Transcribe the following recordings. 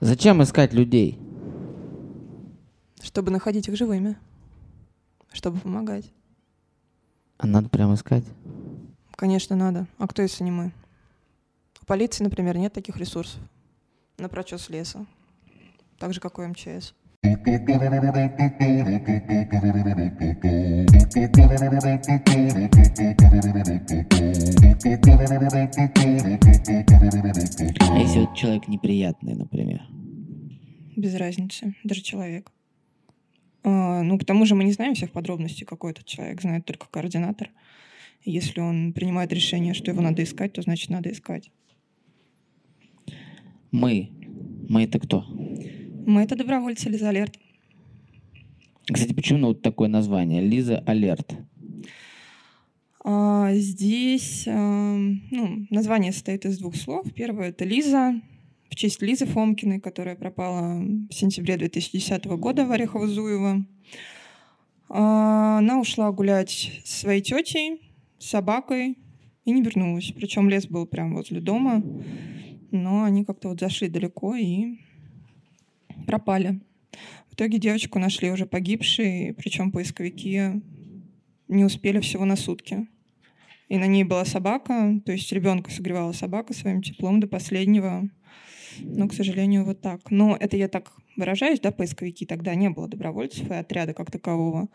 Зачем искать людей? Чтобы находить их живыми. Чтобы помогать. А надо прям искать? Конечно, надо. А кто, если не мы? У полиции, например, нет таких ресурсов на прочес леса. Так же, как у МЧС. А если вот человек неприятный, например? Без разницы, даже человек. А, ну, к тому же мы не знаем всех подробностей, какой этот человек, знает только координатор. Если он принимает решение, что его надо искать, то значит надо искать. Мы. Мы это кто? Мы это добровольцы Лиза Алерт. Кстати, почему вот такое название? Лиза Алерт. А, здесь а, ну, название состоит из двух слов. Первое — это Лиза, в честь Лизы Фомкиной, которая пропала в сентябре 2010 года в Орехово-Зуево. А, она ушла гулять со своей тетей, с собакой и не вернулась. Причем лес был прямо возле дома, но они как-то вот зашли далеко и пропали. В итоге девочку нашли уже погибшей, причем поисковики не успели всего на сутки. И на ней была собака, то есть ребенка согревала собака своим теплом до последнего. Но, к сожалению, вот так. Но это я так выражаюсь, да, поисковики. Тогда не было добровольцев и отряда как такового.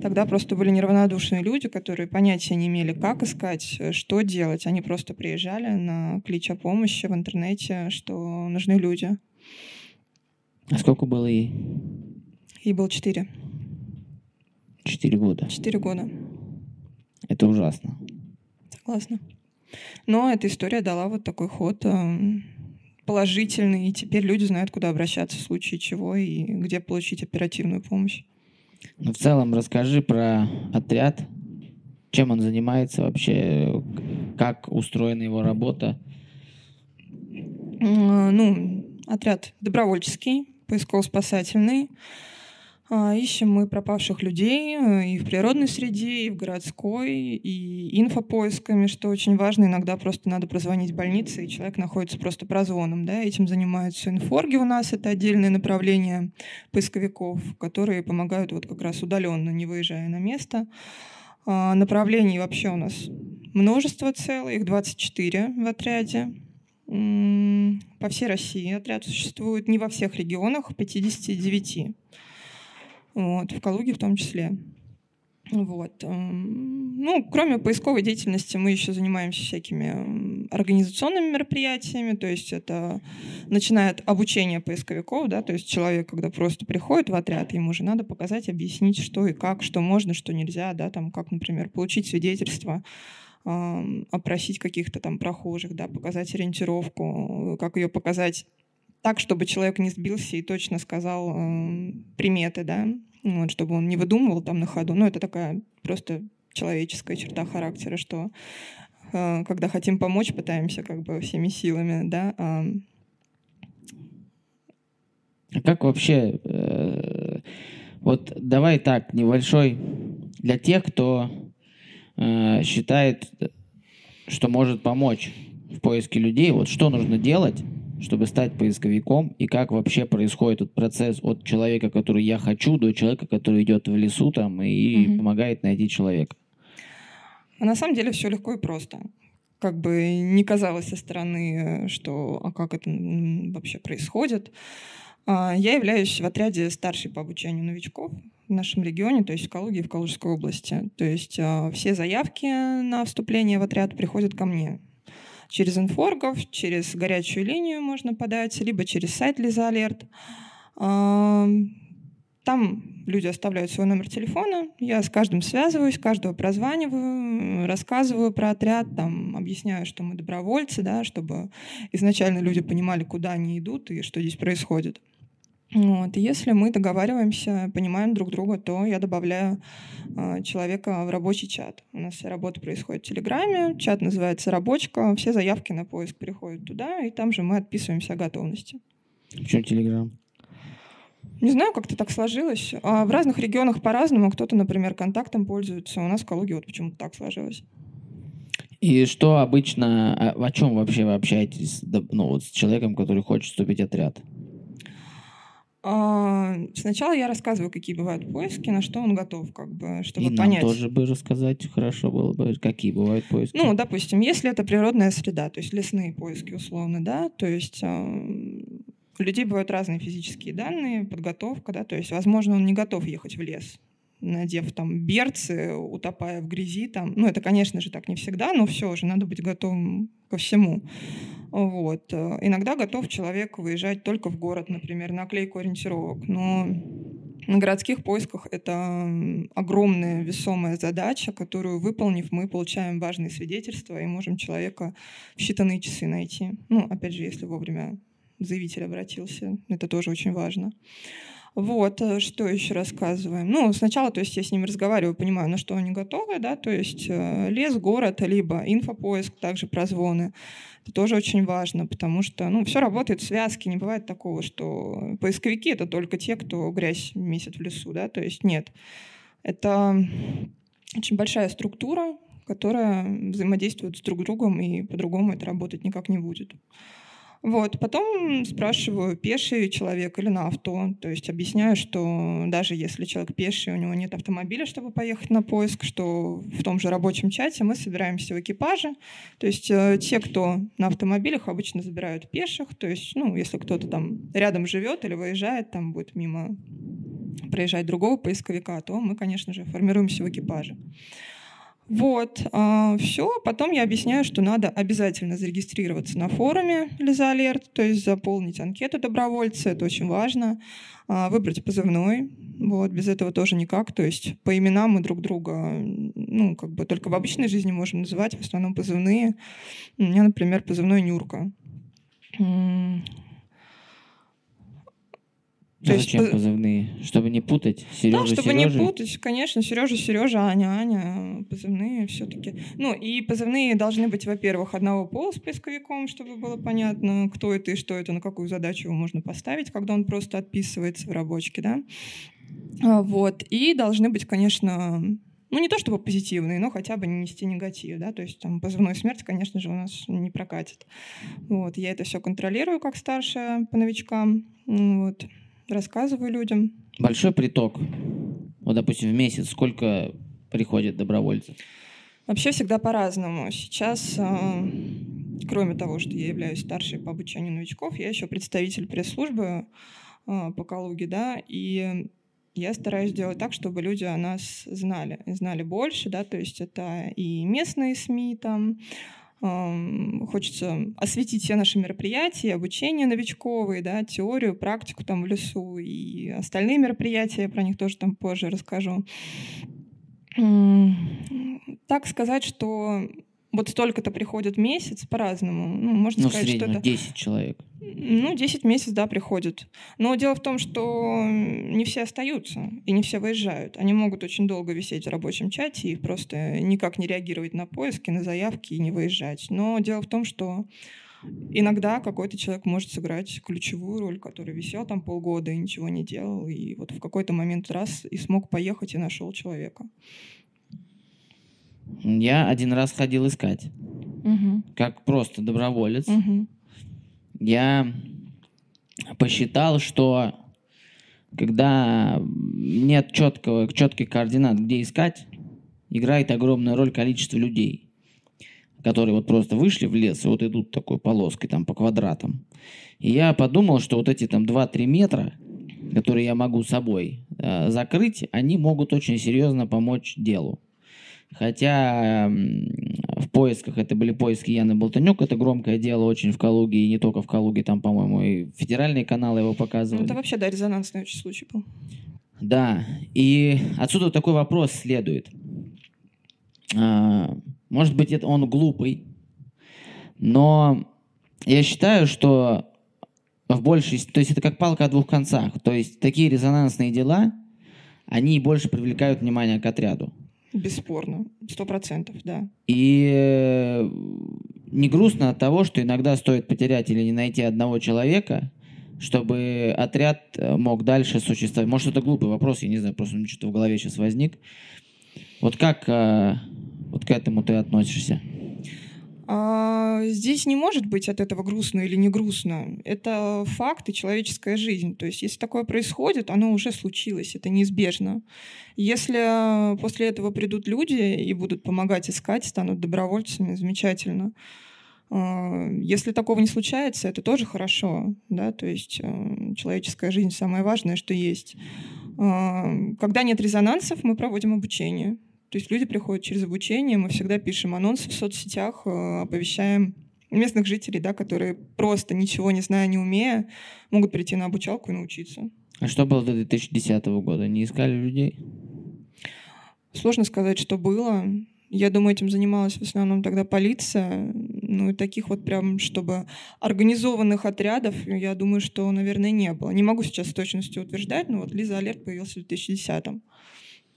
Тогда просто были неравнодушные люди, которые понятия не имели, как искать, что делать. Они просто приезжали на клич о помощи в интернете, что нужны люди. А сколько было ей? Ей было четыре. Четыре года. Четыре года. Это ужасно. Согласна. Но эта история дала вот такой ход эм, положительный, и теперь люди знают, куда обращаться в случае чего и где получить оперативную помощь. Ну, в целом, расскажи про отряд, чем он занимается вообще, как устроена его работа. Ну, отряд добровольческий, поисково-спасательный. А, ищем мы пропавших людей э, и в природной среде, и в городской, и инфопоисками, что очень важно. Иногда просто надо прозвонить в больнице, и человек находится просто прозвоном. Да? Этим занимаются инфорги у нас. Это отдельное направление поисковиков, которые помогают вот как раз удаленно, не выезжая на место. А, направлений вообще у нас множество целых, их 24 в отряде. По всей России отряд существует, не во всех регионах, 59 вот, в Калуге в том числе. Вот. Эм, ну, кроме поисковой деятельности, мы еще занимаемся всякими организационными мероприятиями, то есть это начиная от обучения поисковиков, да, то есть человек, когда просто приходит в отряд, ему же надо показать, объяснить, что и как, что можно, что нельзя, да, там, как, например, получить свидетельство, опросить каких-то там прохожих, да, показать ориентировку, как ее показать так, чтобы человек не сбился и точно сказал э, приметы, да, вот, чтобы он не выдумывал там на ходу. Ну, это такая просто человеческая черта характера, что э, когда хотим помочь, пытаемся как бы всеми силами, да. А как вообще, э, вот давай так, небольшой, для тех, кто считает, что может помочь в поиске людей, вот что нужно делать, чтобы стать поисковиком, и как вообще происходит этот процесс от человека, который я хочу, до человека, который идет в лесу там и угу. помогает найти человека? А на самом деле все легко и просто. Как бы не казалось со стороны, что а как это вообще происходит. А, я являюсь в отряде старшей по обучению новичков в нашем регионе, то есть в Калуге и в Калужской области. То есть а, все заявки на вступление в отряд приходят ко мне через инфоргов, через горячую линию можно подать, либо через сайт Лиза Алерт. Там люди оставляют свой номер телефона, я с каждым связываюсь, каждого прозваниваю, рассказываю про отряд, там, объясняю, что мы добровольцы, да, чтобы изначально люди понимали, куда они идут и что здесь происходит. Вот. Если мы договариваемся, понимаем друг друга, то я добавляю э, человека в рабочий чат. У нас вся работа происходит в Телеграме, чат называется «Рабочка», все заявки на поиск переходят туда, и там же мы отписываемся о готовности. Почему Телеграм? Не знаю, как-то так сложилось. А в разных регионах по-разному. Кто-то, например, контактом пользуется. У нас в Калуге вот почему-то так сложилось. И что обычно, о, о чем вообще вы общаетесь ну, вот с человеком, который хочет вступить в отряд? А, сначала я рассказываю, какие бывают поиски, на что он готов, как бы, чтобы И нам понять. тоже бы рассказать хорошо было бы, какие бывают поиски. Ну, допустим, если это природная среда, то есть лесные поиски условно, да, то есть а, у людей бывают разные физические данные, подготовка, да, то есть, возможно, он не готов ехать в лес, надев там берцы, утопая в грязи там. Ну, это, конечно же, так не всегда, но все же, надо быть готовым ко всему. Вот. Э, Иногда готов человек выезжать только в город, например, на клейку ориентировок, но на городских поисках это огромная весомая задача, которую, выполнив, мы получаем важные свидетельства и можем человека в считанные часы найти. Ну, опять же, если вовремя заявитель обратился, это тоже очень важно. Вот, э, что еще рассказываем? Ну, сначала, то есть я с ними разговариваю, понимаю, на что они готовы, да, то есть э, лес, город, либо инфопоиск, также прозвоны. Это тоже очень важно, потому что, ну, все работает в связке, не бывает такого, что поисковики — это только те, кто грязь месяц в лесу, да, то есть нет. Это очень большая структура, которая взаимодействует с друг другом, и по-другому это работать никак не будет. Вот. Потом спрашиваю, пеший человек или на авто. То есть объясняю, что даже если человек пеший, у него нет автомобиля, чтобы поехать на поиск, что в том же рабочем чате мы собираемся в экипаже. То есть э, те, кто на автомобилях, обычно забирают пеших. То есть, ну, если кто-то там рядом живет или выезжает, там будет мимо проезжать другого поисковика, то мы, конечно же, формируемся в экипаже. Вот, все. Потом я объясняю, что надо обязательно зарегистрироваться на форуме Лиза Алерт, то есть заполнить анкету добровольца, это очень важно. А, Выбрать позывной, вот, без этого тоже никак. То есть по именам мы друг друга, ну, как бы только в обычной жизни можем называть, в основном позывные. У меня, например, позывной Нюрка. М, А то есть зачем по- позывные? Чтобы не путать Сережа Да, чтобы не Сережей? путать, конечно, Сережа, Сережа, Аня, Аня, позывные все-таки. Ну, и позывные должны быть, во-первых, одного пола с поисковиком, чтобы было понятно, кто это и что это, на какую задачу его можно поставить, когда он просто отписывается в рабочке, да. А, Вот. И должны быть, конечно, ну, не то чтобы позитивные, но хотя бы не нести негатив, да, то есть там позывной смерть, конечно же, у нас не прокатит. Вот. Я это все контролирую как старшая по новичкам, вот. Рассказываю людям. Большой приток. Вот, допустим, в месяц сколько приходит добровольцев? Вообще всегда по-разному. Сейчас, а, кроме того, что я являюсь старшей по обучению новичков, я еще представитель пресс-службы а, по Калуге, да, и я стараюсь сделать так, чтобы люди о нас знали, знали больше, да, то есть это и местные СМИ там, ам, хочется осветить все наши мероприятия, обучение новичковые, да, теорию, практику там в лесу и остальные мероприятия, я про них тоже там позже расскажу. Так сказать, что вот столько-то приходит месяц по-разному. Ну, можно Ну, сказать, что среднем это... 10 человек. Ну, 10 месяцев, да, приходят. Но дело в том, что не все остаются и не все выезжают. Они могут очень долго висеть в рабочем чате и просто никак не реагировать на поиски, на заявки и не выезжать. Но дело в том, что иногда какой-то человек может сыграть ключевую роль, который висел там полгода и ничего не делал, и вот в какой-то момент раз и смог поехать и нашел человека. Я один раз ходил искать. Мгм. Как просто доброволец. Мгм. Я посчитал, что когда нет четкого, четких координат, где искать, играет огромную роль количество людей, которые вот просто вышли в лес и вот идут такой полоской там по квадратам. И я подумал, что вот эти там 2-3 метра, которые я могу собой э, закрыть, они могут очень серьезно помочь делу. Хотя в поисках, это были поиски Яны Болтанюк, это громкое дело очень в Калуге, и не только в Калуге, там, по-моему, и федеральные каналы его Ну, показывали. это вообще, да, резонансный очень случай был. Да, и отсюда такой вопрос следует. А, Может быть, это он глупый, но я считаю, что в большей... То есть это как палка о двух концах. То есть такие резонансные дела, они больше привлекают внимание к отряду. Бесспорно. Сто процентов, да. И э, не грустно от того, что иногда стоит потерять или не найти одного человека, чтобы отряд э, мог дальше существовать. Может, это глупый вопрос, я не знаю, просто что-то в голове сейчас возник. Вот как э, вот к этому ты относишься? А, здесь не может быть от этого грустно или не грустно. Это факт и человеческая жизнь. То есть, если такое происходит, оно уже случилось, это неизбежно. Если после этого придут люди и будут помогать искать, станут добровольцами, замечательно. А, если такого не случается, это тоже хорошо, да, то есть э, человеческая жизнь самое важное, что есть. А, когда нет резонансов, мы проводим обучение. То есть люди приходят через обучение, мы всегда пишем анонсы в соцсетях, э, оповещаем местных жителей, да, которые просто ничего не зная, не умея, могут прийти на обучалку и научиться. А что было до 2010 года? Не искали людей? Сложно сказать, что было. Я думаю, этим занималась в основном тогда полиция. Ну и таких вот прям, чтобы организованных отрядов, я думаю, что, наверное, не было. Не могу сейчас с точностью утверждать, но вот Лиза Алерт появился в 2010-м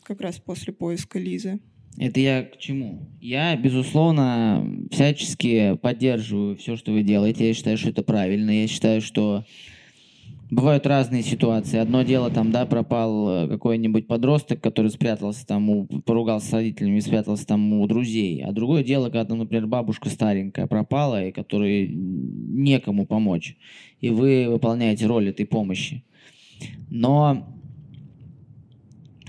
как раз после поиска Лизы. Это я к чему? Я, безусловно, всячески поддерживаю все, что вы делаете. Я считаю, что это правильно. Я считаю, что бывают разные ситуации. Одно дело, там, да, пропал э, какой-нибудь подросток, который спрятался там, у, поругался с родителями спрятался там у друзей. А другое дело, когда, например, бабушка старенькая пропала, и которой некому помочь. И вы выполняете роль этой помощи. Но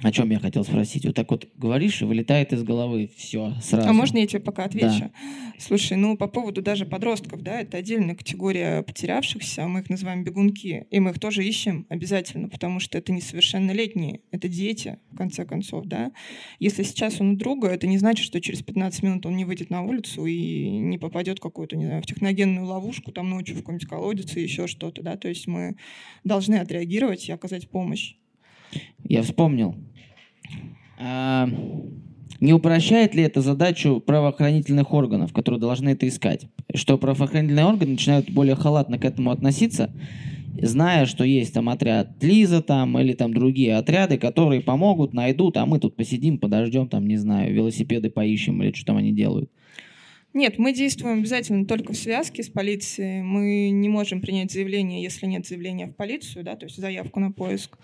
о чем я хотел спросить? Вот так вот говоришь, и вылетает из головы все сразу. А можно я тебе пока отвечу? Да. Слушай, ну по поводу даже подростков, да, это отдельная категория потерявшихся, мы их называем бегунки, и мы их тоже ищем обязательно, потому что это несовершеннолетние, это дети, в конце концов, да. Если сейчас он у друга, это не значит, что через 15 минут он не выйдет на улицу и не попадет в какую-то, не знаю, в техногенную ловушку, там ночью в какой-нибудь колодец и еще что-то, да, то есть мы должны отреагировать и оказать помощь. Я вспомнил. А, не упрощает ли это задачу правоохранительных органов, которые должны это искать? Что правоохранительные органы начинают более халатно к этому относиться, зная, что есть там отряд Лиза там или там другие отряды, которые помогут, найдут, а мы тут посидим, подождем, там, не знаю, велосипеды поищем или что там они делают. Нет, мы действуем обязательно только в связке с полицией. Мы не можем принять заявление, если нет заявления в полицию, да, то есть заявку на поиск.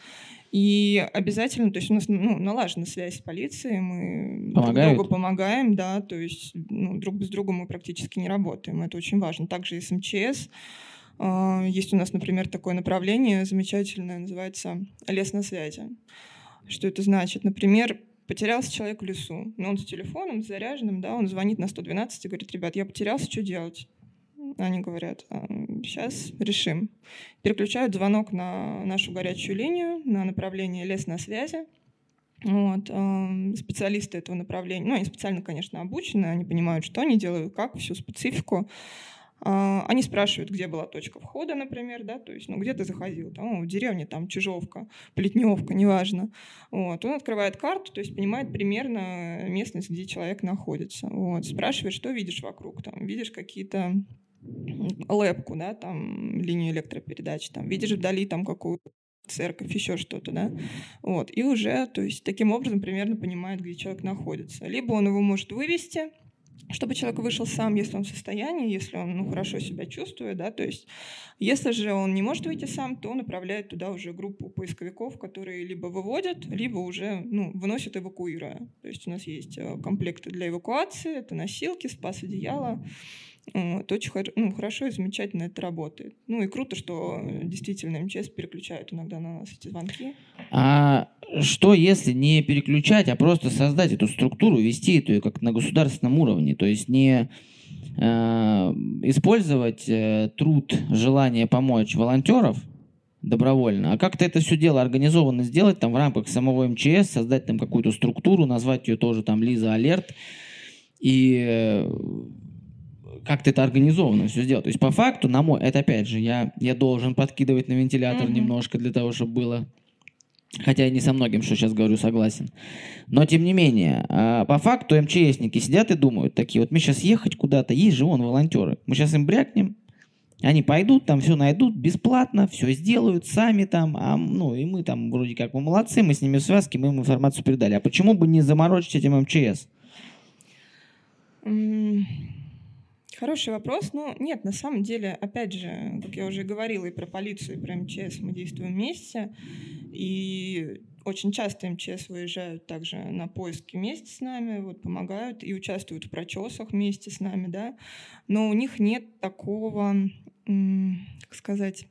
И обязательно, то есть у нас ну, налажена связь с полицией, мы Помогают? друг другу помогаем, да, то есть ну, друг без друга мы практически не работаем, это очень важно. Также и с МЧС. А, есть у нас, например, такое направление замечательное, называется «Лес на связи». Что это значит? Например, потерялся человек в лесу, но он с телефоном, с заряженным, да, он звонит на 112 и говорит, ребят, я потерялся, что делать? Они говорят, сейчас решим. Переключают звонок на нашу горячую линию, на направление лес на связи. Вот, специалисты этого направления, ну, они специально, конечно, обучены, они понимают, что они делают, как, всю специфику. А, они спрашивают, где была точка входа, например, да, то есть, ну, где ты заходил, там, в деревне, там, Чижовка, Плетневка, неважно. Вот. Он открывает карту, то есть понимает примерно местность, где человек находится. Вот. Спрашивает, что видишь вокруг, там, видишь какие-то лэпку, да, там, линию электропередач, там, видишь вдали там какую-то церковь, еще что-то, да, вот, и уже, то есть, таким образом примерно понимает, где человек находится. Либо он его может вывести, чтобы человек вышел сам, если он в состоянии, если он ну, хорошо себя чувствует, да, то есть если же он не может выйти сам, то он направляет туда уже группу поисковиков, которые либо выводят, либо уже ну, выносят эвакуируя. То есть у нас есть э, комплекты для эвакуации, это носилки, спас одеяло, вот, очень ну, хорошо и замечательно это работает. Ну и круто, что действительно МЧС переключают иногда на нас эти звонки. А что если не переключать, а просто создать эту структуру, вести эту как на государственном уровне? То есть не э, использовать э, труд, желание помочь волонтеров добровольно, а как-то это все дело организованно сделать там в рамках самого МЧС, создать там какую-то структуру, назвать ее тоже там Лиза Алерт и э, как-то это организованно все сделать. То есть по факту, на мой, это опять же, я, я должен подкидывать на вентилятор mm-hmm. немножко для того, чтобы было Хотя я не со многим, что сейчас говорю, согласен. Но, тем не менее, а, по факту МЧСники сидят и думают такие, вот мы сейчас ехать куда-то, есть же вон волонтеры. Мы сейчас им брякнем, они пойдут, там все найдут бесплатно, все сделают сами там, а, ну и мы там вроде как мы молодцы, мы с ними в связке, мы им информацию передали. А почему бы не заморочить этим МЧС? Хороший вопрос. Ну, нет, на самом деле, опять же, как я уже говорила и про полицию, и про МЧС, мы действуем вместе. И очень часто МЧС выезжают также на поиски вместе с нами, вот, помогают и участвуют в прочесах вместе с нами, да, но у них нет такого, как сказать,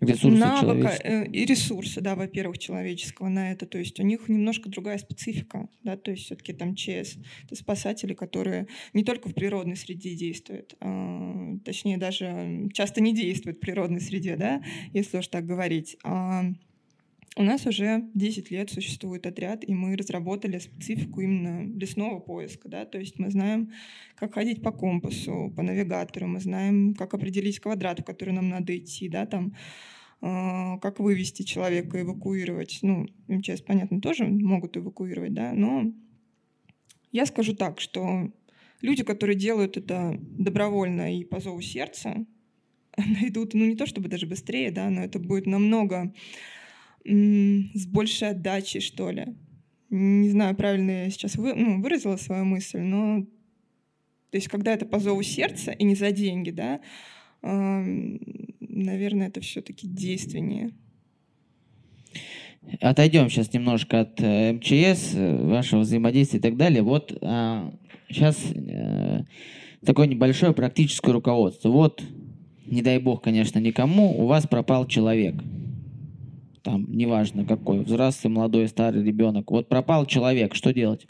Ресурсы навыка э, и ресурса, да, во-первых, человеческого на это. То есть у них немножко другая специфика, да, то есть все-таки там ЧС это спасатели, которые не только в природной среде действуют, а, точнее даже часто не действуют в природной среде, да, если уж так говорить. А у нас уже 10 лет существует отряд, и мы разработали специфику именно лесного поиска. Да? То есть мы знаем, как ходить по компасу, по навигатору, мы знаем, как определить квадрат, в который нам надо идти, да, там, э, как вывести человека, эвакуировать. Ну, МЧС, понятно, тоже могут эвакуировать, да, но я скажу так, что люди, которые делают это добровольно и по зову сердца, найдут, ну не то чтобы даже быстрее, да, но это будет намного с большей отдачей, что ли. Не знаю, правильно я сейчас вы, ну, выразила свою мысль, но то есть когда это по зову сердца и не за деньги, да, э, наверное, это все-таки действеннее. Отойдем сейчас немножко от э, МЧС, э, вашего взаимодействия и так далее. Вот а, сейчас э, такое небольшое практическое руководство. Вот, не дай бог, конечно, никому, у вас пропал человек – там, неважно какой, взрослый, молодой, старый ребенок. Вот пропал человек, что делать?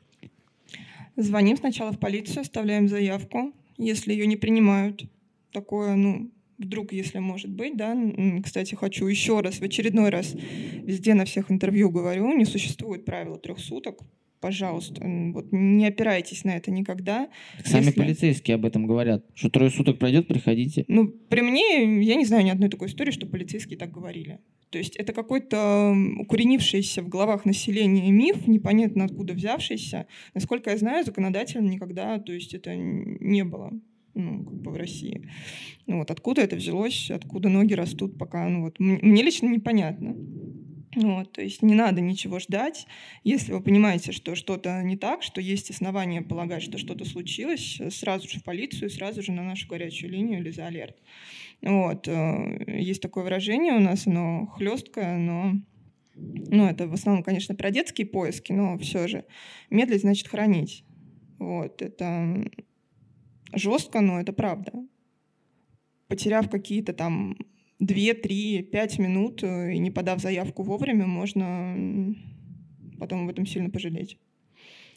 Звоним сначала в полицию, оставляем заявку. Если ее не принимают, такое, ну, вдруг, если может быть, да, кстати, хочу еще раз, в очередной раз везде на всех интервью говорю, не существует правила трех суток, пожалуйста, вот не опирайтесь на это никогда. Сами Если... полицейские об этом говорят, что трое суток пройдет, приходите. Ну, при мне, я не знаю ни одной такой истории, что полицейские так говорили. То есть это какой-то укоренившийся в головах населения миф, непонятно откуда взявшийся. Насколько я знаю, законодательно никогда, то есть это не было ну, как бы в России. Ну, вот откуда это взялось, откуда ноги растут, пока, ну вот, мне лично непонятно. Вот, то есть не надо ничего ждать. Если вы понимаете, что что-то не так, что есть основания полагать, что что-то случилось, сразу же в полицию, сразу же на нашу горячую линию или за алерт. Вот. Э, есть такое выражение у нас, оно хлесткое, но ну, это в основном, конечно, про детские поиски, но все же медлить значит хранить. Вот, это жестко, но это правда. Потеряв какие-то там 2, 3, 5 минут э, и не подав заявку вовремя, можно потом об этом сильно пожалеть.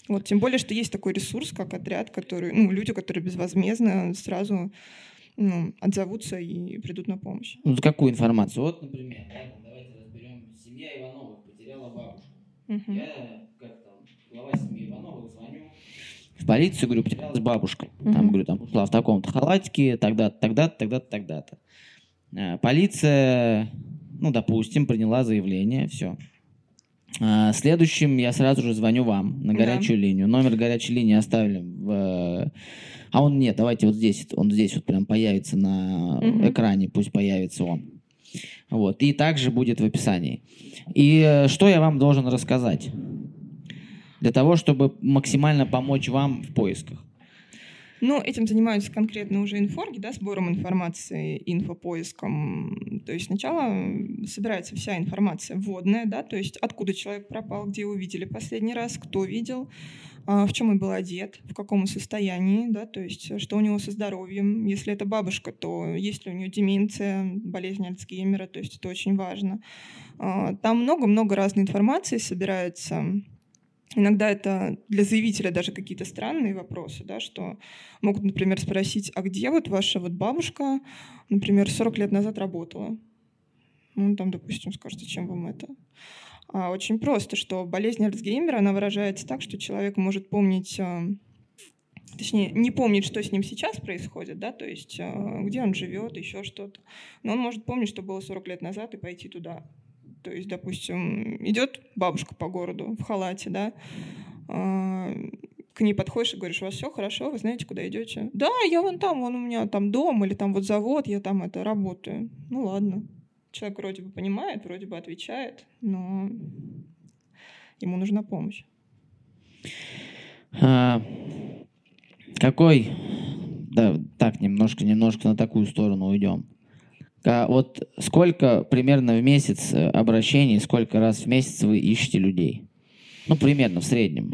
Вот, тем более, что есть такой ресурс, как отряд, который, ну, люди, которые безвозмездно сразу ну, отзовутся и придут на помощь. Ну, какую информацию? Вот, например, давайте разберем. Семья Ивановых потеряла бабушку. Угу. Я, как там, глава семьи Ивановых, звоню в полицию, говорю, потерялась бабушка. Угу. Там, говорю, там ушла в таком-то халатике, тогда-то, тогда-то, тогда-то, тогда-то. Э, полиция, ну, допустим, приняла заявление, все. А, следующим я сразу же звоню вам на горячую да. линию. Номер горячей линии оставим в... А он нет, давайте вот здесь, он здесь вот прям появится на угу. экране, пусть появится он. Вот, и также будет в описании. И э, что я вам должен рассказать? Для того, чтобы максимально помочь вам в поисках. Но этим занимаются конкретно уже инфорги, да, сбором информации, инфопоиском. То есть сначала собирается вся информация вводная, да, то есть откуда человек пропал, где его видели последний раз, кто видел, а, в чем он был одет, в каком состоянии, да, то есть что у него со здоровьем. Если это бабушка, то есть ли у нее деменция, болезнь Альцгеймера, то есть это очень важно. А, там много-много разной информации собирается Иногда это для заявителя даже какие-то странные вопросы, да, что могут, например, спросить, а где вот ваша вот бабушка, например, 40 лет назад работала? Ну, там, допустим, скажет, зачем вам это? А очень просто, что болезнь Альцгеймера, она выражается так, что человек может помнить а, точнее, не помнить, что с ним сейчас происходит, да, то есть а, где он живет, еще что-то. Но он может помнить, что было 40 лет назад, и пойти туда. То есть, допустим, идет бабушка по городу в халате, да, а, к ней подходишь и говоришь, у вас все хорошо, вы знаете, куда идете? Да, я вон там, вон у меня там дом или там вот завод, я там это работаю. Ну ладно. Человек вроде бы понимает, вроде бы отвечает, но ему нужна помощь. А, какой, да, так, немножко, немножко на такую сторону уйдем. А вот сколько примерно в месяц э, обращений, сколько раз в месяц вы ищете людей? Ну, примерно в среднем.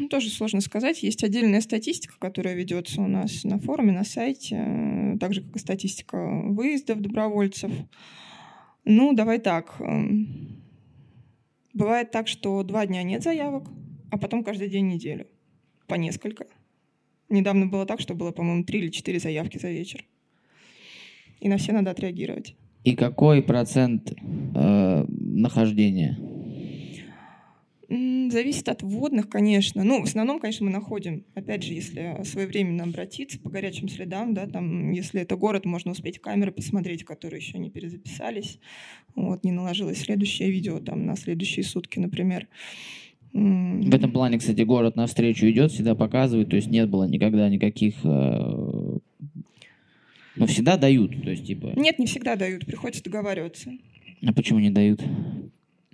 Ну, тоже сложно сказать. Есть отдельная статистика, которая ведется у нас на форуме, на сайте, э, так же, как и статистика выездов добровольцев. Ну, давай так. Эм, бывает так, что два дня нет заявок, а потом каждый день неделю. По несколько. Недавно было так, что было, по-моему, три или четыре заявки за вечер. И на все надо отреагировать. И какой процент э, нахождения? Зависит от вводных, конечно. Ну, в основном, конечно, мы находим, опять же, если своевременно обратиться по горячим следам, да, там, если это город, можно успеть камеры посмотреть, которые еще не перезаписались. Вот, не наложилось следующее видео там на следующие сутки, например. В этом плане, кстати, город навстречу идет, всегда показывает, то есть нет было никогда никаких... Э, но всегда дают, то есть типа... Нет, не всегда дают, приходится договариваться. А почему не дают?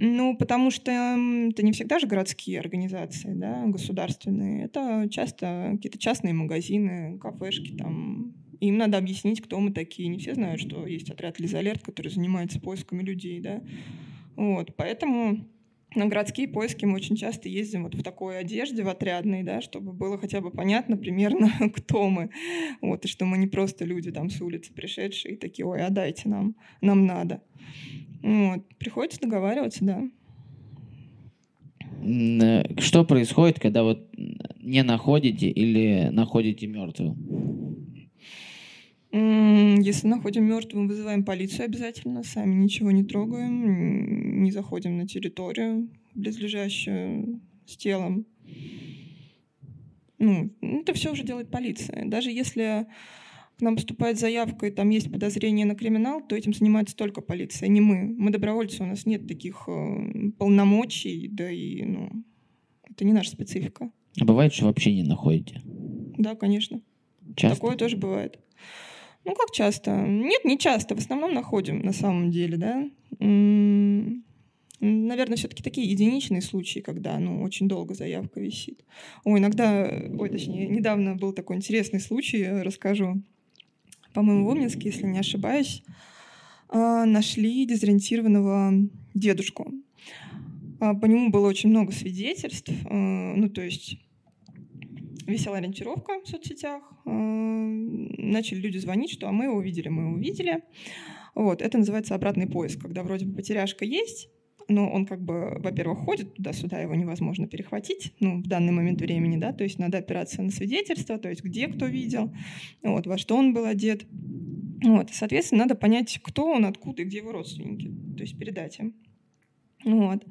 Ну, потому что это не всегда же городские организации, да, государственные. Это часто какие-то частные магазины, кафешки там. Им надо объяснить, кто мы такие. Не все знают, что есть отряд Лизалерт, который занимается поисками людей, да. Вот, поэтому на городские поиски мы очень часто ездим вот в такой одежде, в отрядной, да, чтобы было хотя бы понятно примерно, кто мы. Вот, и что мы не просто люди там с улицы пришедшие и такие, ой, а дайте нам, нам надо. Вот. Приходится договариваться, да. Э, что происходит, когда вот не находите или находите мертвым? Если находим мертвым, вызываем полицию обязательно, сами ничего не трогаем, не заходим на территорию, близлежащую с телом. Ну, это все уже делает полиция. Даже если к нам поступает заявка, и там есть подозрение на криминал, то этим занимается только полиция, не мы. Мы добровольцы, у нас нет таких э, полномочий, да и, ну, это не наша специфика. А бывает, что вообще не находите? Да, конечно. Часто? Такое тоже бывает. Ну, как часто? Нет, не часто. В основном находим на самом деле, да. Наверное, все-таки такие единичные случаи, когда ну, очень долго заявка висит. Ой, иногда, ой, точнее, недавно был такой интересный случай, расскажу по-моему, в Обнинске, если не ошибаюсь, а, нашли дезориентированного дедушку. А, по нему было очень много свидетельств, ну, то есть висела ориентировка в соцсетях, начали люди звонить, что а мы его видели, мы его видели. Вот, это называется обратный поиск, когда вроде бы потеряшка есть, но он как бы, во-первых, ходит туда-сюда, его невозможно перехватить, ну, в данный момент времени, да, то есть надо опираться на свидетельство, то есть где кто видел, вот, во что он был одет. Вот, соответственно, надо понять, кто он, откуда и где его родственники, то есть передать им. Вот.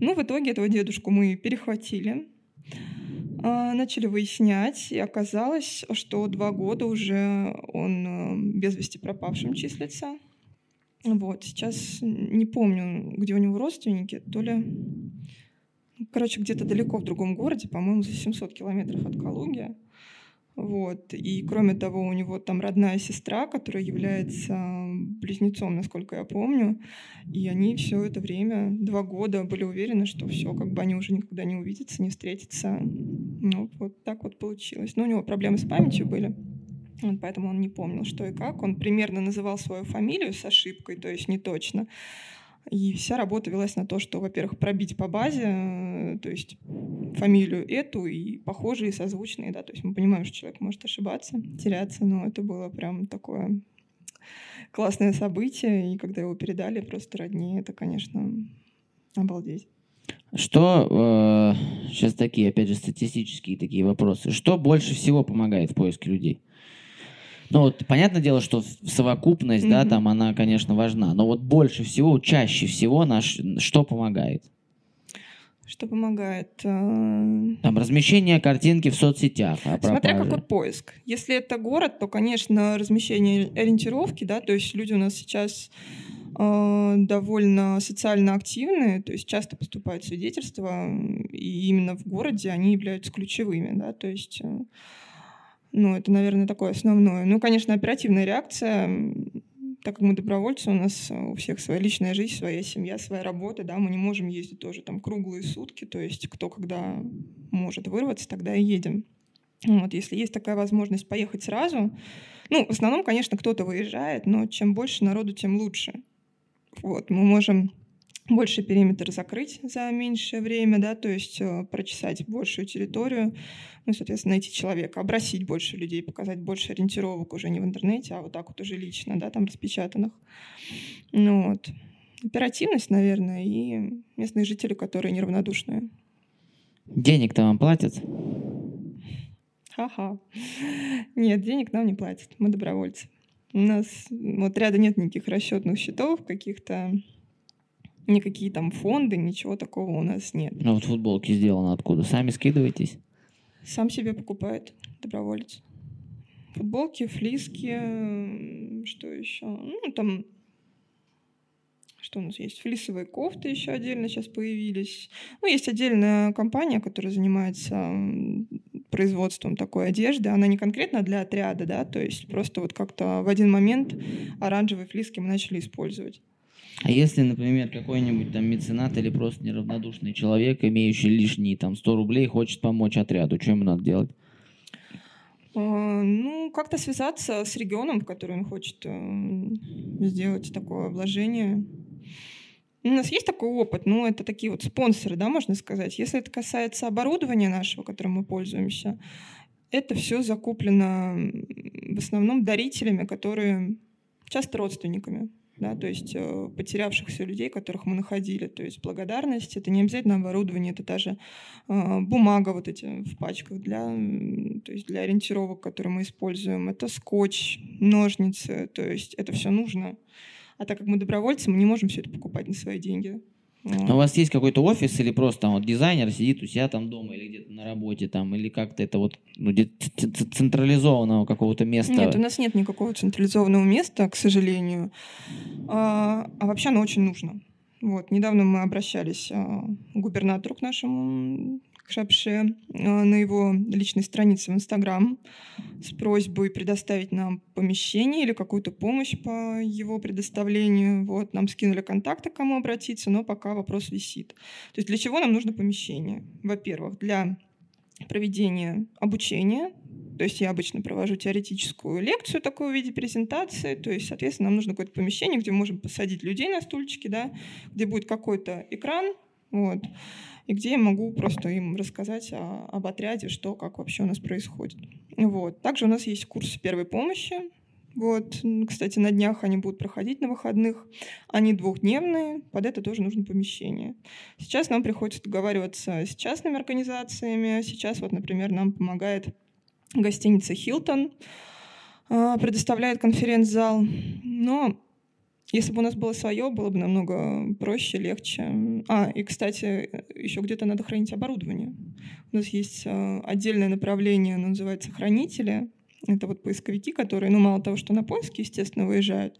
Ну, в итоге этого дедушку мы перехватили, начали выяснять, и оказалось, что два года уже он э, без вести пропавшим числится. Вот, сейчас не помню, где у него родственники, то ли, короче, где-то далеко в другом городе, по-моему, за 700 километров от Калуги. Вот. И кроме того, у него там родная сестра, которая является близнецом, насколько я помню. И они все это время, два года, были уверены, что все, как бы они уже никогда не увидятся, не встретятся. Ну, вот так вот получилось. Но у него проблемы с памятью были. Вот поэтому он не помнил, что и как. Он примерно называл свою фамилию с ошибкой, то есть не точно. И вся работа велась на то, что, во-первых, пробить по базе, э, то есть фамилию эту и похожие, созвучные, да, то есть мы понимаем, что человек может ошибаться, теряться, но это было прям такое классное событие, и когда его передали просто роднее, это, конечно, обалдеть. Что, э, сейчас такие, опять же, статистические такие вопросы, что больше всего помогает в поиске людей? Ну, вот, понятное дело, что совокупность, mm-hmm. да, там она, конечно, важна. Но вот больше всего, чаще всего наш, что помогает? Что помогает? Э, там размещение картинки в соцсетях. А Смотря какой поиск. Если это город, то, конечно, размещение ориентировки, да, то есть люди у нас сейчас э, довольно социально активные, то есть часто поступают свидетельства, и именно в городе они являются ключевыми, да, то есть э, ну, это, наверное, такое основное. Ну, конечно, оперативная реакция, так как мы добровольцы, у нас у всех своя личная жизнь, своя семья, своя работа, да, мы не можем ездить тоже там круглые сутки, то есть кто когда может вырваться, тогда и едем. Вот, если есть такая возможность поехать сразу, Ну, в основном, конечно, кто-то выезжает, но чем больше народу, тем лучше. Вот, мы можем больше периметр закрыть за меньшее время, да, то есть э, прочесать большую территорию, ну, соответственно, найти человека, обрасить больше людей, показать больше ориентировок уже не в интернете, а вот так вот уже лично, да, там распечатанных. Ну, вот. Оперативность, наверное, и местные жители, которые неравнодушные. Денег-то вам платят? Ха-ха. Нет, денег нам не платят. Мы добровольцы. У нас вот ряда нет никаких расчетных счетов, каких-то никакие там фонды, ничего такого у нас нет. Ну вот футболки сделаны откуда? Сами скидываетесь? Сам себе покупает доброволец. Футболки, флиски, что еще? Ну, там что у нас есть? Флисовые кофты еще отдельно сейчас появились. Ну, есть отдельная компания, которая занимается производством такой одежды. Она не конкретно для отряда, да, то есть просто вот как-то в один момент оранжевые флиски мы начали использовать. А если, например, какой-нибудь там меценат или просто неравнодушный человек, имеющий лишние там 100 рублей, хочет помочь отряду, что ему надо делать? А, ну, как-то связаться с регионом, в который он хочет э, сделать такое вложение. У нас есть такой опыт, ну, это такие вот спонсоры, да, можно сказать. Если это касается оборудования нашего, которым мы пользуемся, это все закуплено в основном дарителями, которые часто родственниками да, то есть э, потерявшихся людей, которых мы находили. То есть благодарность — это не обязательно оборудование, это даже э, бумага вот эти в пачках для, то есть для ориентировок, которые мы используем. Это скотч, ножницы, то есть это все нужно. А так как мы добровольцы, мы не можем все это покупать на свои деньги. А у вас есть какой-то офис или просто там вот дизайнер сидит у себя там дома или где-то на работе там, или как-то это вот ну, централизованного какого-то места? Нет, у нас нет никакого централизованного места, к сожалению. А, а вообще оно очень нужно. Вот, недавно мы обращались а, к губернатору к нашему Шапше на его личной странице в Инстаграм с просьбой предоставить нам помещение или какую-то помощь по его предоставлению. Вот, нам скинули контакты, к кому обратиться, но пока вопрос висит. То есть для чего нам нужно помещение? Во-первых, для проведения обучения, то есть я обычно провожу теоретическую лекцию такую в виде презентации, то есть, соответственно, нам нужно какое-то помещение, где мы можем посадить людей на стульчики, да, где будет какой-то экран, вот, и где я могу просто им рассказать о, об отряде, что, как вообще у нас происходит. Вот. Также у нас есть курсы первой помощи. Вот. Кстати, на днях они будут проходить на выходных. Они двухдневные, под это тоже нужно помещение. Сейчас нам приходится договариваться с частными организациями. Сейчас вот, например, нам помогает гостиница «Хилтон», а, предоставляет конференц-зал. Но если бы у нас было свое, было бы намного проще, легче. А, и, кстати, еще где-то надо хранить оборудование. У нас есть э, отдельное направление, оно называется хранители. Это вот поисковики, которые, ну, мало того, что на поиски, естественно, выезжают,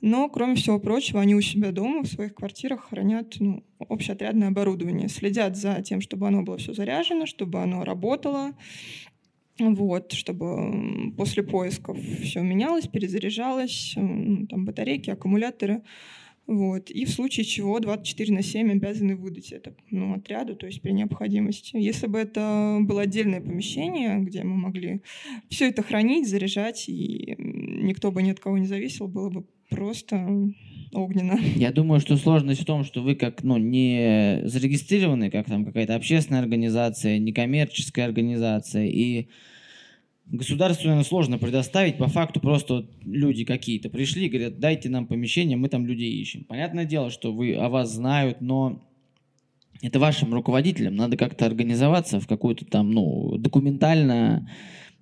но, кроме всего прочего, они у себя дома, в своих квартирах хранят ну, общеотрядное оборудование, следят за тем, чтобы оно было все заряжено, чтобы оно работало, вот, чтобы после поисков все менялось, перезаряжалось, там батарейки, аккумуляторы. Вот. И в случае чего 24 на 7 обязаны выдать это ну, отряду, то есть при необходимости. Если бы это было отдельное помещение, где мы могли все это хранить, заряжать, и никто бы ни от кого не зависел, было бы просто огненно. Я думаю, что сложность в том, что вы как ну, не зарегистрированы, как там какая-то общественная организация, некоммерческая организация, и государству, наверное, сложно предоставить. По факту просто люди какие-то пришли, говорят, дайте нам помещение, мы там людей ищем. Понятное дело, что вы о вас знают, но это вашим руководителям надо как-то организоваться в какую-то там, ну, документально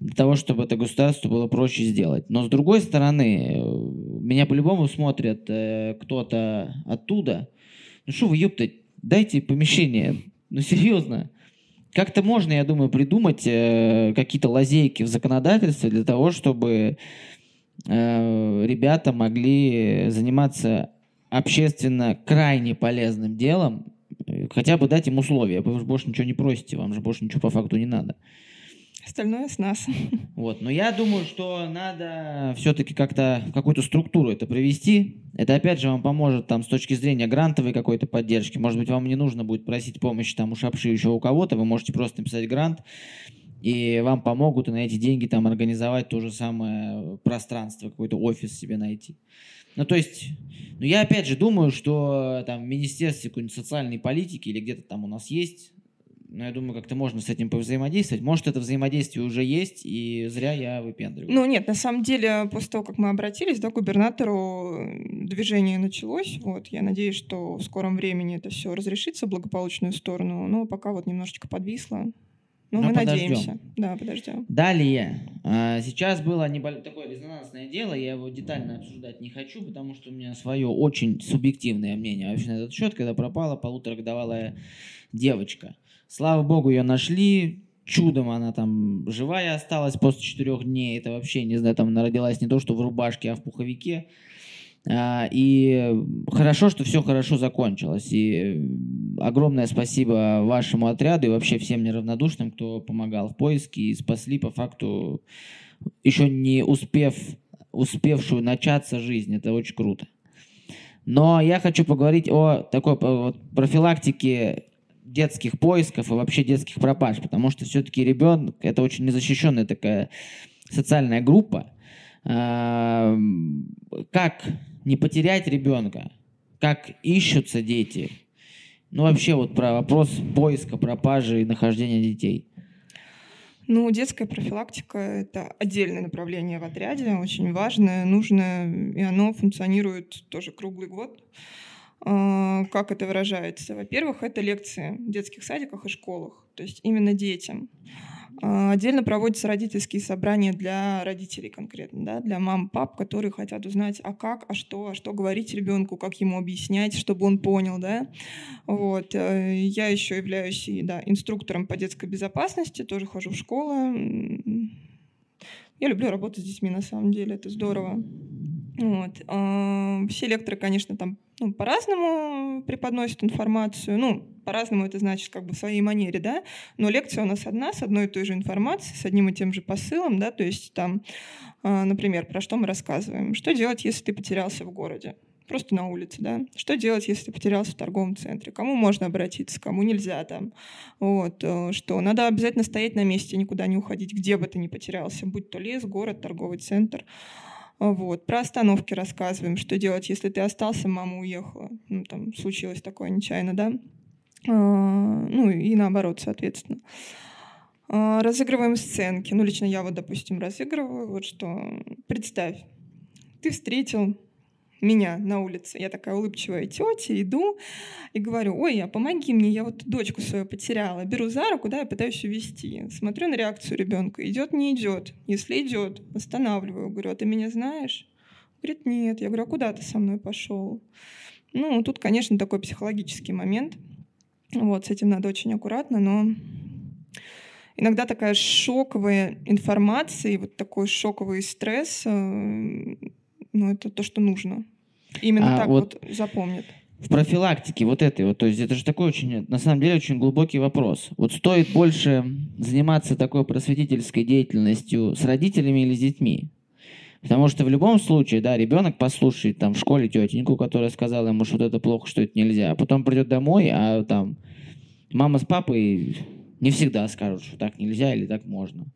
для того, чтобы это государству было проще сделать. Но с другой стороны, меня по-любому смотрят э, кто-то оттуда. Ну что вы, ёпта, дайте помещение. Ну серьезно. Как-то можно, я думаю, придумать э, какие-то лазейки в законодательстве для того, чтобы э, ребята могли заниматься общественно крайне полезным делом, э, хотя бы дать им условия. Вы же больше ничего не просите, вам же больше ничего по факту не надо. Остальное с нас. Вот, но я думаю, что надо все-таки как-то какую-то структуру это провести. Это опять же вам поможет там с точки зрения грантовой какой-то поддержки. Может быть, вам не нужно будет просить помощи там у Шапши еще у кого-то. Вы можете просто написать грант и вам помогут и на эти деньги там организовать то же самое пространство, какой-то офис себе найти. Ну, то есть, ну, я опять же думаю, что там в Министерстве какой-нибудь социальной политики или где-то там у нас есть но я думаю, как-то можно с этим повзаимодействовать. Может, это взаимодействие уже есть, и зря я выпендриваю. Ну нет, на самом деле, после того, как мы обратились, да, к губернатору, движение началось. Вот, я надеюсь, что в скором времени это все разрешится в благополучную сторону, но пока вот немножечко подвисло. Ну, мы подождем. надеемся. Да, подождем. Далее. А, сейчас было небольшое такое резонансное дело, я его детально обсуждать не хочу, потому что у меня свое очень субъективное мнение вообще на этот счет, когда пропала полуторагодовалая девочка. Слава богу, ее нашли, чудом она там живая осталась после четырех дней. Это вообще, не знаю, там она родилась не то, что в рубашке, а в пуховике. А, и хорошо, что все хорошо закончилось. И огромное спасибо вашему отряду и вообще всем неравнодушным, кто помогал в поиске и спасли по факту еще не успев, успевшую начаться жизнь. Это очень круто. Но я хочу поговорить о такой профилактике детских поисков и вообще детских пропаж, потому что все-таки ребенок — это очень незащищенная такая социальная группа. А, как не потерять ребенка? Как ищутся дети? Ну, вообще вот про вопрос поиска, пропажи и нахождения детей. Ну, детская профилактика — это отдельное направление в отряде, очень важное, нужное, и оно функционирует тоже круглый год. Как это выражается? Во-первых, это лекции в детских садиках и школах, то есть именно детям. А, отдельно проводятся родительские собрания для родителей конкретно, да, для мам, пап, которые хотят узнать, а как, а что, а что говорить ребенку, как ему объяснять, чтобы он понял, да. Вот. Э, я еще являюсь да, инструктором по детской безопасности, тоже хожу в школу. Я люблю работать с детьми, на самом деле, это здорово. Вот. А, все лекторы, конечно, там ну, по-разному преподносят информацию. Ну, по-разному это значит как бы в своей манере, да. Но лекция у нас одна, с одной и той же информацией, с одним и тем же посылом, да. То есть там, а, например, про что мы рассказываем. Что делать, если ты потерялся в городе? просто на улице, да. Что делать, если ты потерялся в торговом центре? Кому можно обратиться, кому нельзя там? Вот, э, что надо обязательно стоять на месте, никуда не уходить, где бы ты ни потерялся, будь то лес, город, торговый центр. Вот. Про остановки рассказываем, что делать, если ты остался, мама уехала. Ну, там случилось такое нечаянно, да? А, ну и наоборот, соответственно. А, разыгрываем сценки. Ну, лично я вот, допустим, разыгрываю. Вот что, представь, ты встретил меня на улице. Я такая улыбчивая тетя, иду и говорю, ой, а помоги мне, я вот дочку свою потеряла. Беру за руку, да, и пытаюсь увести. Смотрю на реакцию ребенка, идет, не идет. Если идет, останавливаю, говорю, а ты меня знаешь? Говорит, нет. Я говорю, а куда ты со мной пошел? Ну, тут, конечно, такой психологический момент. Вот, с этим надо очень аккуратно, но иногда такая шоковая информация и вот такой шоковый стресс э, ну, это то, что нужно. Именно а так вот, вот запомнят. В профилактике вот этой вот, то есть это же такой очень, на самом деле, очень глубокий вопрос. Вот стоит больше заниматься такой просветительской деятельностью с родителями или с детьми? Потому что в любом случае, да, ребенок послушает там в школе тетеньку, которая сказала ему, что это плохо, что это нельзя, а потом придет домой, а там мама с папой не всегда скажут, что так нельзя или так можно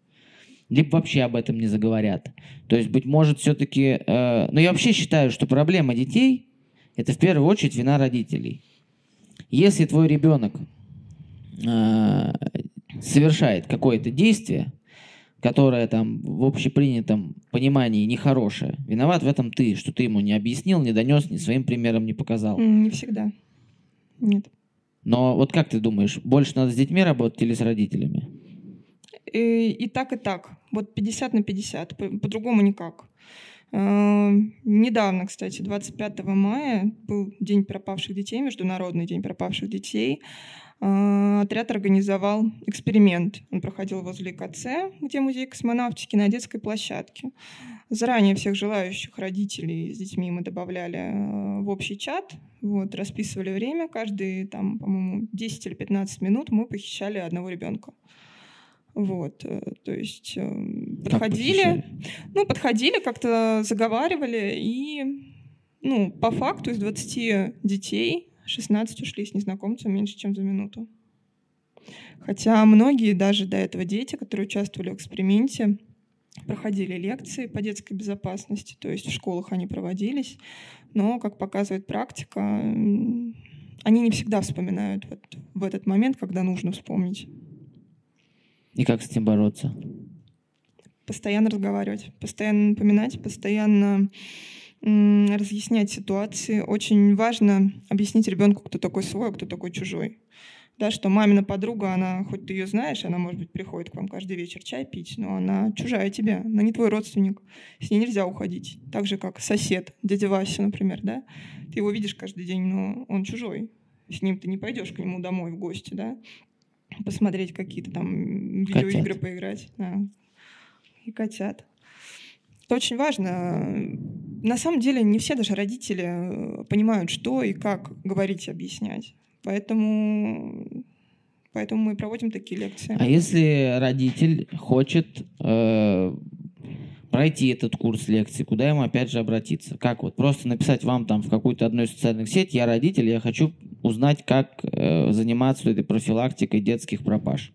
либо вообще об этом не заговорят. То есть, быть может, все-таки... Э, но я вообще считаю, что проблема детей – это в первую очередь вина родителей. Если твой ребенок э, совершает какое-то действие, которое там в общепринятом понимании нехорошее, виноват в этом ты, что ты ему не объяснил, не донес, ни своим примером не показал. Не всегда. Нет. Но вот как ты думаешь, больше надо с детьми работать или с родителями? И, и так, и так. Вот 50 на 50. По- по-другому никак. Э, недавно, кстати, 25 мая был День пропавших детей, Международный день пропавших детей. Э, отряд организовал эксперимент. Он проходил возле КЦ, где музей космонавтики, на детской площадке. Заранее всех желающих родителей с детьми мы добавляли э, в общий чат, вот, расписывали время. Каждые, там, по-моему, 10 или 15 минут мы похищали одного ребенка. Вот, э, то есть эм, подходили, ну, подходили, как-то заговаривали, и, ну, по факту из 20 детей 16 ушли с незнакомцем меньше, чем за минуту. Хотя многие, даже до этого дети, которые участвовали в эксперименте, проходили лекции по детской безопасности, то есть в школах они проводились, но, как показывает практика, они не всегда вспоминают вот в этот момент, когда нужно вспомнить. И как с этим бороться? Постоянно разговаривать, постоянно напоминать, постоянно разъяснять ситуации. Очень важно объяснить ребенку, кто такой свой, а кто такой чужой. Да, что мамина подруга, она, хоть ты ее знаешь, она, может быть, приходит к вам каждый вечер чай пить, но она чужая тебе, она не твой родственник, с ней нельзя уходить. Так же, как сосед, дядя Вася, например, да? Ты его видишь каждый день, но он чужой. С ним ты не пойдешь к нему домой в гости, да? Посмотреть какие-то там видеоигры котят. поиграть. Да. И котят. Это очень важно. На самом деле не все даже родители э, понимают, что и как говорить и объяснять. Поэтому, поэтому мы проводим такие лекции. А если родитель хочет э, пройти этот курс лекций, куда ему опять же обратиться? Как вот просто написать вам там в какую-то одной из социальных сетей, я родитель, я хочу узнать, как э, заниматься этой профилактикой детских пропаж.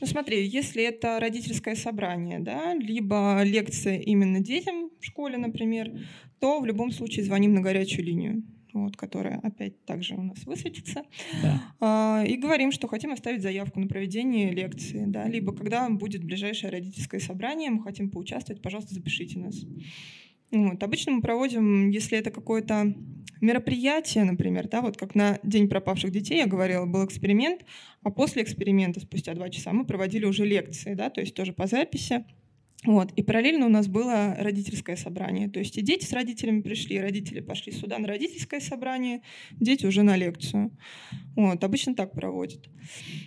Ну смотри, если это родительское собрание, да, либо лекция именно детям в школе, например, то в любом случае звоним на горячую линию вот, которая опять также у нас высветится, да. а, и говорим, что хотим оставить заявку на проведение лекции, да, либо когда будет ближайшее родительское собрание, мы хотим поучаствовать, пожалуйста, запишите нас. Вот. Обычно мы проводим, если это какое-то мероприятие, например, да, вот как на День пропавших детей, я говорила, был эксперимент, а после эксперимента, спустя два часа, мы проводили уже лекции, да, то есть тоже по записи. Вот. И параллельно у нас было родительское собрание. То есть и дети с родителями пришли, родители пошли сюда на родительское собрание, дети уже на лекцию. Вот. Обычно так проводят.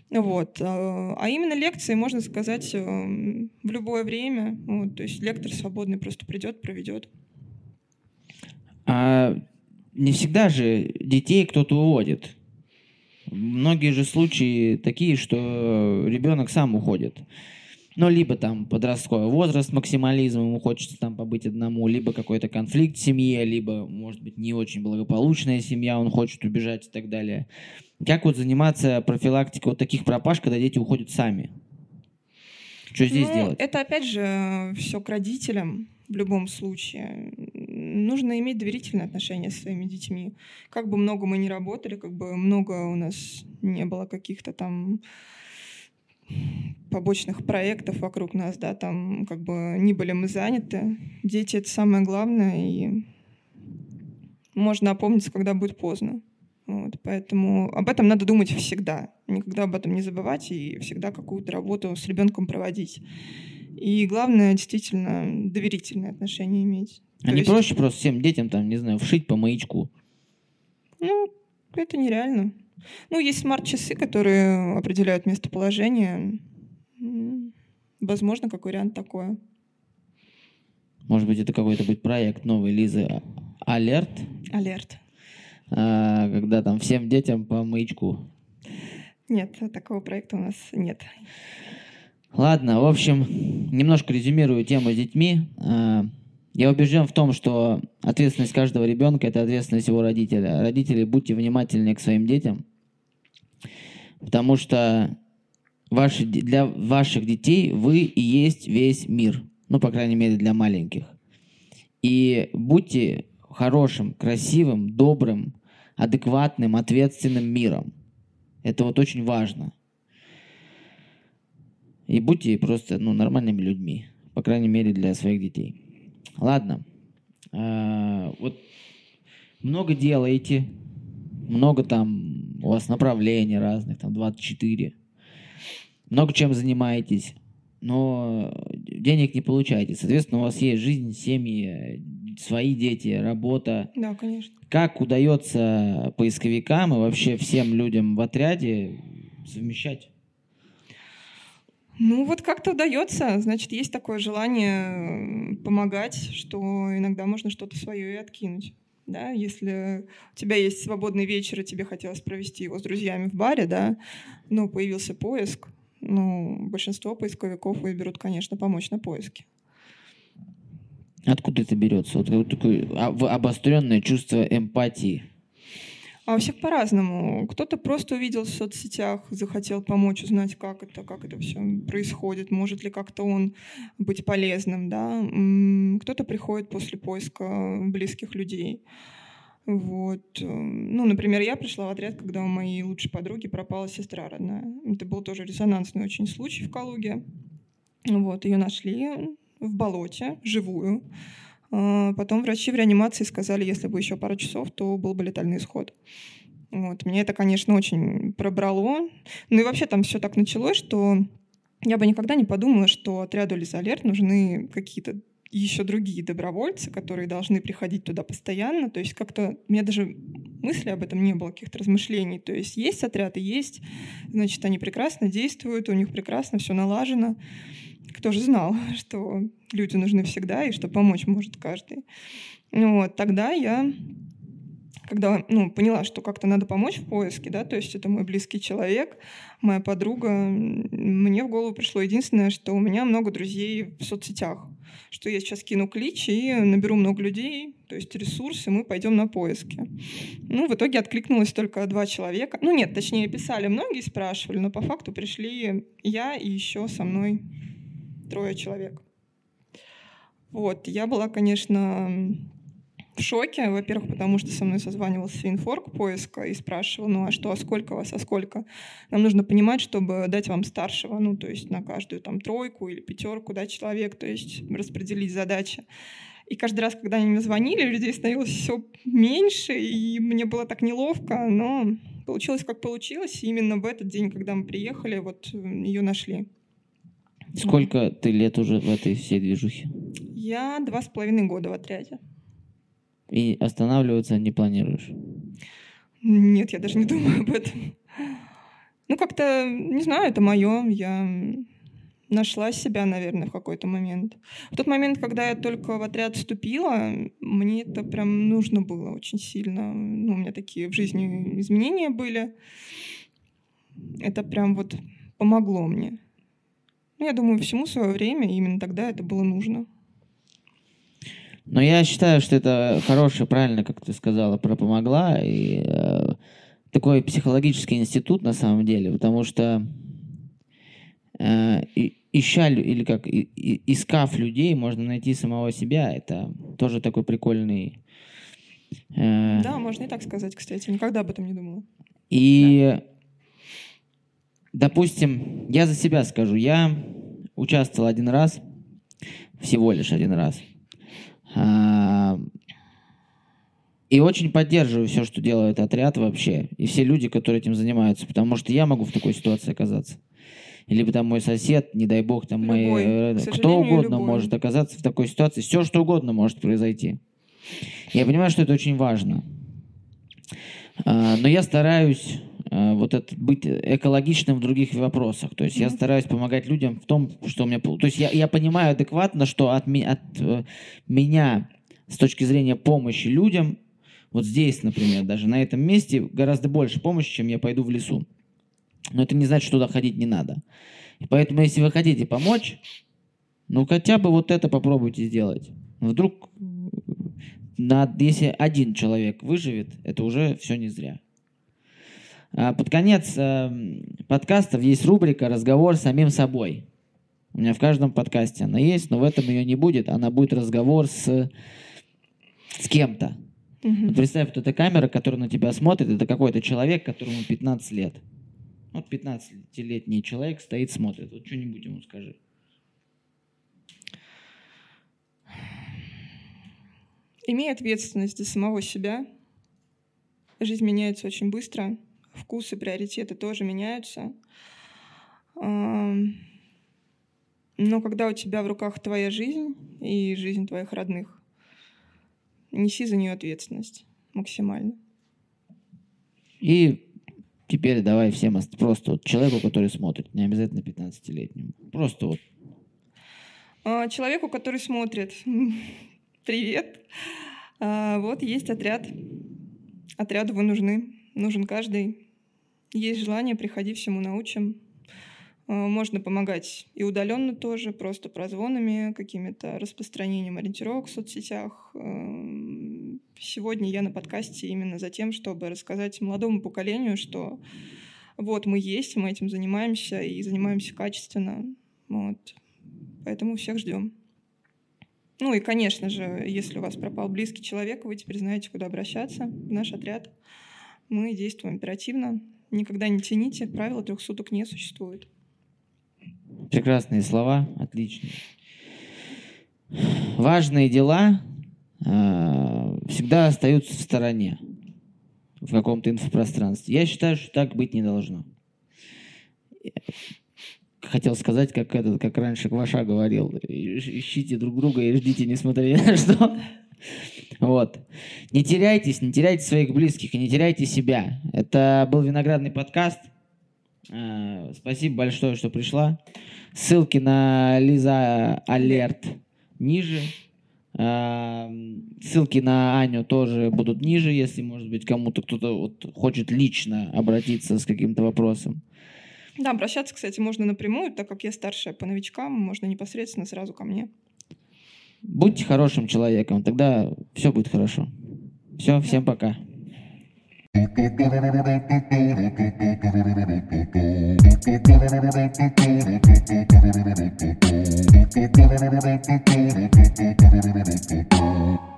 Вот. А именно лекции, можно сказать, эм, в любое время. Вот. То есть лектор свободный просто придет, проведет. А не всегда же детей кто-то уводит. Многие же случаи такие, что ребенок сам уходит. Ну, либо там подростковый возраст, максимализм, ему хочется там побыть одному, либо какой-то конфликт в семье, либо, может быть, не очень благополучная семья, он хочет убежать и так далее. Как вот заниматься профилактикой вот таких пропаж, когда дети уходят сами? Что здесь ну, делать? Это, опять же, все к родителям в любом случае. Нужно иметь доверительные отношения со своими детьми. Как бы много мы ни работали, как бы много у нас не было каких-то там побочных проектов вокруг нас, да, там как бы не были мы заняты. Дети — это самое главное, и можно опомниться, когда будет поздно. Вот, поэтому об этом надо думать всегда. Никогда об этом не забывать и всегда какую-то работу с ребенком проводить. И главное, действительно, доверительные отношения иметь. А То не есть... проще просто всем детям, там, не знаю, вшить по маячку? Ну, это нереально. Ну, есть смарт-часы, которые определяют местоположение. Возможно, как вариант такое. Может быть, это какой-то будет проект новый Лизы Алерт? Алерт. А, когда там всем детям по маячку. Нет, такого проекта у нас нет. Ладно, в общем, немножко резюмирую тему с детьми. А, я убежден в том, что ответственность каждого ребенка – это ответственность его родителя. Родители, будьте внимательны к своим детям. Потому что ваши, для ваших детей вы и есть весь мир. Ну, по крайней мере, для маленьких. И будьте хорошим, красивым, добрым, адекватным, ответственным миром. Это вот очень важно. И будьте просто ну, нормальными людьми. По крайней мере, для своих детей. Ладно. А, вот много делаете, много там у вас направлений разных, там 24, много чем занимаетесь, но денег не получаете. Соответственно, у вас есть жизнь, семьи, свои дети, работа. Да, конечно. Как удается поисковикам и вообще всем людям в отряде совмещать? Ну вот как-то удается, значит, есть такое желание помогать, что иногда можно что-то свое и откинуть да, если у тебя есть свободный вечер, и тебе хотелось провести его с друзьями в баре, да, но появился поиск, ну, большинство поисковиков выберут, конечно, помочь на поиске. Откуда это берется? Вот такое обостренное чувство эмпатии. А у всех по-разному. Кто-то просто увидел в соцсетях, захотел помочь, узнать, как это, как это все происходит, может ли как-то он быть полезным, да. Кто-то приходит после поиска близких людей. Вот. Ну, например, я пришла в отряд, когда у моей лучшей подруги пропала сестра родная. Это был тоже резонансный очень случай в Калуге. Вот, ее нашли в болоте, живую. А, потом врачи в реанимации сказали, если бы еще пару часов, то был бы летальный исход. Вот. Меня это, конечно, очень пробрало. Ну и вообще там все так началось, что я бы никогда не подумала, что отряду Лизалерт нужны какие-то еще другие добровольцы, которые должны приходить туда постоянно. То есть как-то меня даже мысли об этом не было, каких-то размышлений. То есть есть отряды, есть, значит, они прекрасно действуют, у них прекрасно все налажено. Кто же знал, что люди нужны всегда и что помочь может каждый. Ну вот, тогда я когда ну, поняла, что как-то надо помочь в поиске, да, то есть это мой близкий человек, моя подруга, мне в голову пришло единственное, что у меня много друзей в соцсетях, что я сейчас кину клич и наберу много людей, то есть ресурсы, мы пойдем на поиски. Ну, в итоге откликнулось только два человека. Ну, нет, точнее, писали многие, спрашивали, но по факту пришли я и еще со мной трое человек. Вот, я была, конечно, в шоке, во-первых, потому что со мной созванивался Финфорк поиска и спрашивал, ну а что, а сколько вас, а сколько? Нам нужно понимать, чтобы дать вам старшего, ну то есть на каждую там тройку или пятерку дать человек, то есть распределить задачи. И каждый раз, когда они мне звонили, людей становилось все меньше, и мне было так неловко, но получилось как получилось. И именно в этот день, когда мы приехали, вот ее нашли. Сколько ты лет уже в этой всей движухе? Я два с половиной года в отряде. И останавливаться не планируешь? Нет, я даже не думаю об этом. Ну, как-то, не знаю, это мое. Я нашла себя, наверное, в какой-то момент. В тот момент, когда я только в отряд вступила, мне это прям нужно было очень сильно. Ну, у меня такие в жизни изменения были. Это прям вот помогло мне. Ну, я думаю, всему свое время, именно тогда это было нужно. Но я считаю, что это хорошее, правильно, как ты сказала, про помогла. И э, такой психологический институт на самом деле, потому что э, ища или как и, и, искав людей, можно найти самого себя. Это тоже такой прикольный. Э, да, можно и так сказать, кстати. Никогда об этом не думала. И, да. допустим, я за себя скажу, я участвовал один раз, всего лишь один раз и очень поддерживаю все, что делает отряд вообще. И все люди, которые этим занимаются. Потому что я могу в такой ситуации оказаться. Или там мой сосед, не дай бог, там мои, э, кто угодно любой. может оказаться в такой ситуации. Все, что угодно может произойти. Я понимаю, что это очень важно. А, но я стараюсь Э, вот это быть экологичным в других вопросах. То есть mm-hmm. я стараюсь помогать людям в том, что у меня... То есть я, я понимаю адекватно, что от, ми, от э, меня с точки зрения помощи людям, вот здесь, например, даже на этом месте гораздо больше помощи, чем я пойду в лесу. Но это не значит, что туда ходить не надо. И поэтому, если вы хотите помочь, ну хотя бы вот это попробуйте сделать. Вдруг, на, если один человек выживет, это уже все не зря. А, под конец эм, подкастов есть рубрика «Разговор с самим собой». У меня в каждом подкасте она есть, но в этом ее не будет. Она будет разговор с, с кем-то. Угу. Вот представь, вот эта камера, которая на тебя смотрит, это какой-то человек, которому 15 лет. Вот 15-летний человек стоит, смотрит. Вот что-нибудь ему скажи. Имей ответственность за самого себя. Жизнь меняется очень быстро вкусы, приоритеты тоже меняются. Но когда у тебя в руках твоя жизнь и жизнь твоих родных, неси за нее ответственность максимально. И теперь давай всем просто вот человеку, который смотрит, не обязательно 15-летнему. Просто вот. А, человеку, который смотрит. Привет. А, вот есть отряд. Отряду вы нужны нужен каждый. Есть желание, приходи, всему научим. А, можно помогать и удаленно тоже, просто прозвонами, какими-то распространением ориентировок в соцсетях. А, сегодня я на подкасте именно за тем, чтобы рассказать молодому поколению, что вот мы есть, мы этим занимаемся и занимаемся качественно. Вот. Поэтому всех ждем. Ну и, конечно же, если у вас пропал близкий человек, вы теперь знаете, куда обращаться. В наш отряд мы действуем оперативно. Никогда не тяните, правила трех суток не существует. Прекрасные слова, отлично. Важные дела э, всегда остаются в стороне, в каком-то инфопространстве. Я считаю, что так быть не должно хотел сказать, как этот, как раньше Кваша говорил, ищите друг друга и ждите, несмотря ни на что. Вот. Не теряйтесь, не теряйте своих близких и не теряйте себя. Это был Виноградный подкаст. А, спасибо большое, что пришла. Ссылки на Лиза Алерт ниже. А, ссылки на Аню тоже будут ниже, если, может быть, кому-то кто-то вот хочет лично обратиться с каким-то вопросом. Да, обращаться, кстати, можно напрямую, так как я старшая по новичкам, можно непосредственно сразу ко мне. Будьте хорошим человеком, тогда все будет хорошо. Все, всем пока. Thank you.